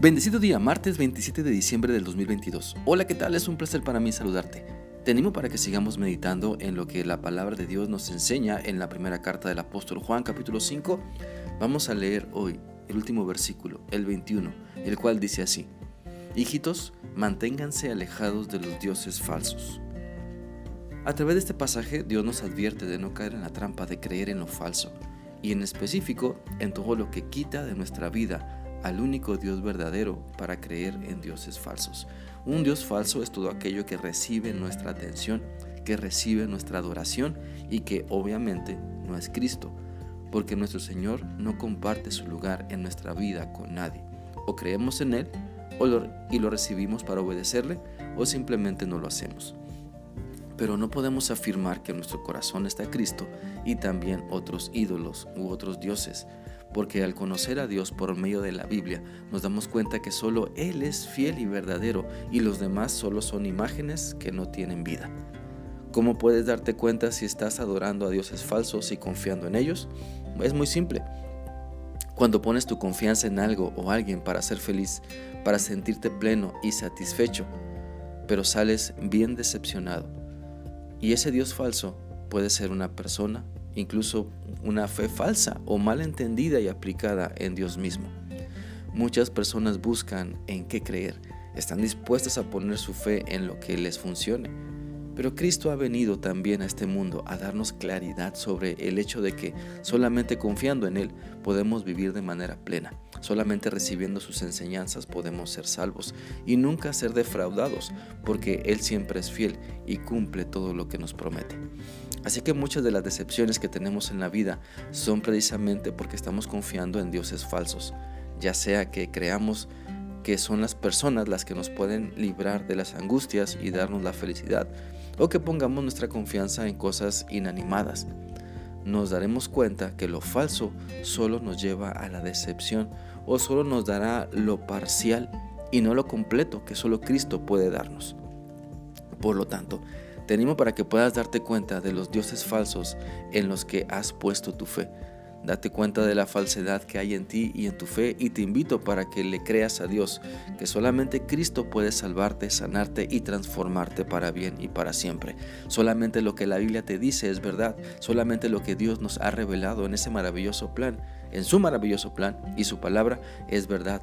Bendecido día, martes 27 de diciembre del 2022. Hola, ¿qué tal? Es un placer para mí saludarte. Te animo para que sigamos meditando en lo que la palabra de Dios nos enseña en la primera carta del apóstol Juan capítulo 5. Vamos a leer hoy el último versículo, el 21, el cual dice así. Hijitos, manténganse alejados de los dioses falsos. A través de este pasaje Dios nos advierte de no caer en la trampa de creer en lo falso, y en específico en todo lo que quita de nuestra vida al único Dios verdadero para creer en dioses falsos. Un Dios falso es todo aquello que recibe nuestra atención, que recibe nuestra adoración y que obviamente no es Cristo, porque nuestro Señor no comparte su lugar en nuestra vida con nadie. O creemos en Él y lo recibimos para obedecerle o simplemente no lo hacemos. Pero no podemos afirmar que en nuestro corazón está Cristo y también otros ídolos u otros dioses porque al conocer a Dios por medio de la Biblia nos damos cuenta que solo Él es fiel y verdadero y los demás solo son imágenes que no tienen vida. ¿Cómo puedes darte cuenta si estás adorando a dioses falsos y confiando en ellos? Es muy simple. Cuando pones tu confianza en algo o alguien para ser feliz, para sentirte pleno y satisfecho, pero sales bien decepcionado. Y ese Dios falso puede ser una persona, incluso una fe falsa o mal entendida y aplicada en Dios mismo. Muchas personas buscan en qué creer, están dispuestas a poner su fe en lo que les funcione. Pero Cristo ha venido también a este mundo a darnos claridad sobre el hecho de que solamente confiando en Él podemos vivir de manera plena. Solamente recibiendo sus enseñanzas podemos ser salvos y nunca ser defraudados, porque Él siempre es fiel y cumple todo lo que nos promete. Así que muchas de las decepciones que tenemos en la vida son precisamente porque estamos confiando en dioses falsos, ya sea que creamos que son las personas las que nos pueden librar de las angustias y darnos la felicidad, o que pongamos nuestra confianza en cosas inanimadas. Nos daremos cuenta que lo falso solo nos lleva a la decepción o solo nos dará lo parcial y no lo completo que solo Cristo puede darnos. Por lo tanto, te animo para que puedas darte cuenta de los dioses falsos en los que has puesto tu fe. Date cuenta de la falsedad que hay en ti y en tu fe y te invito para que le creas a Dios, que solamente Cristo puede salvarte, sanarte y transformarte para bien y para siempre. Solamente lo que la Biblia te dice es verdad, solamente lo que Dios nos ha revelado en ese maravilloso plan, en su maravilloso plan y su palabra es verdad.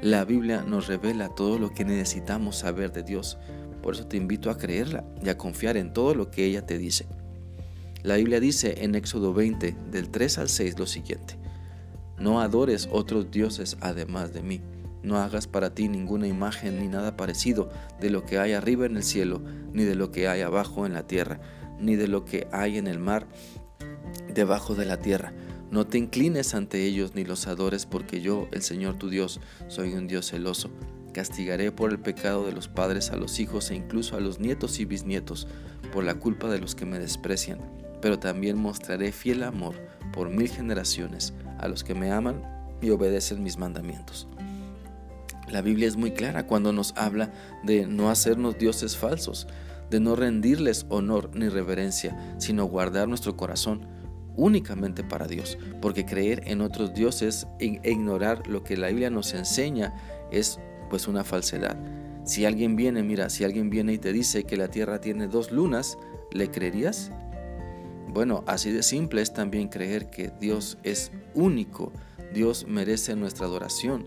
La Biblia nos revela todo lo que necesitamos saber de Dios. Por eso te invito a creerla y a confiar en todo lo que ella te dice. La Biblia dice en Éxodo 20, del 3 al 6, lo siguiente. No adores otros dioses además de mí. No hagas para ti ninguna imagen ni nada parecido de lo que hay arriba en el cielo, ni de lo que hay abajo en la tierra, ni de lo que hay en el mar debajo de la tierra. No te inclines ante ellos ni los adores, porque yo, el Señor tu Dios, soy un Dios celoso Castigaré por el pecado de los padres a los hijos e incluso a los nietos y bisnietos por la culpa de los que me desprecian, pero también mostraré fiel amor por mil generaciones a los que me aman y obedecen mis mandamientos. La Biblia es muy clara cuando nos habla de no hacernos dioses falsos, de no rendirles honor ni reverencia, sino guardar nuestro corazón únicamente para Dios, porque creer en otros dioses e ignorar lo que la Biblia nos enseña es pues una falsedad. Si alguien viene, mira, si alguien viene y te dice que la Tierra tiene dos lunas, ¿le creerías? Bueno, así de simple es también creer que Dios es único. Dios merece nuestra adoración,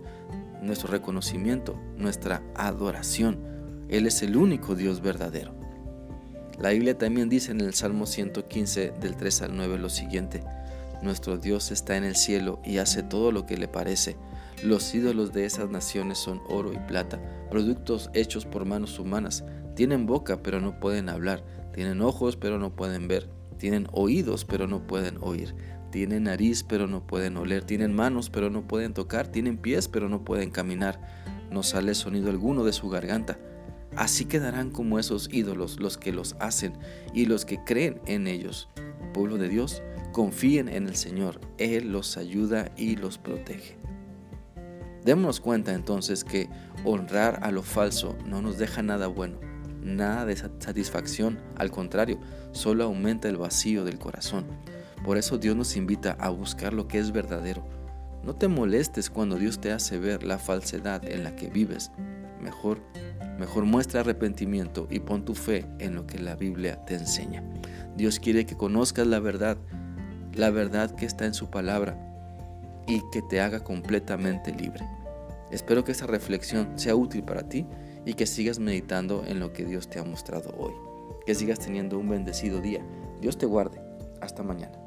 nuestro reconocimiento, nuestra adoración. Él es el único Dios verdadero. La Biblia también dice en el Salmo 115 del 3 al 9 lo siguiente, Nuestro Dios está en el cielo y hace todo lo que le parece los ídolos de esas naciones son oro y plata, productos hechos por manos humanas. Tienen boca pero no pueden hablar, tienen ojos pero no pueden ver, tienen oídos pero no pueden oír, tienen nariz pero no pueden oler, tienen manos pero no pueden tocar, tienen pies pero no pueden caminar, no sale sonido alguno de su garganta. Así quedarán como esos ídolos los que los hacen y los que creen en ellos. Pueblo de Dios, confíen en el Señor, Él los ayuda y los protege. Démonos cuenta entonces que honrar a lo falso no nos deja nada bueno, nada de satisfacción, al contrario, solo aumenta el vacío del corazón. Por eso Dios nos invita a buscar lo que es verdadero. No te molestes cuando Dios te hace ver la falsedad en la que vives. Mejor, mejor muestra arrepentimiento y pon tu fe en lo que la Biblia te enseña. Dios quiere que conozcas la verdad, la verdad que está en su palabra y que te haga completamente libre. Espero que esta reflexión sea útil para ti y que sigas meditando en lo que Dios te ha mostrado hoy. Que sigas teniendo un bendecido día. Dios te guarde. Hasta mañana.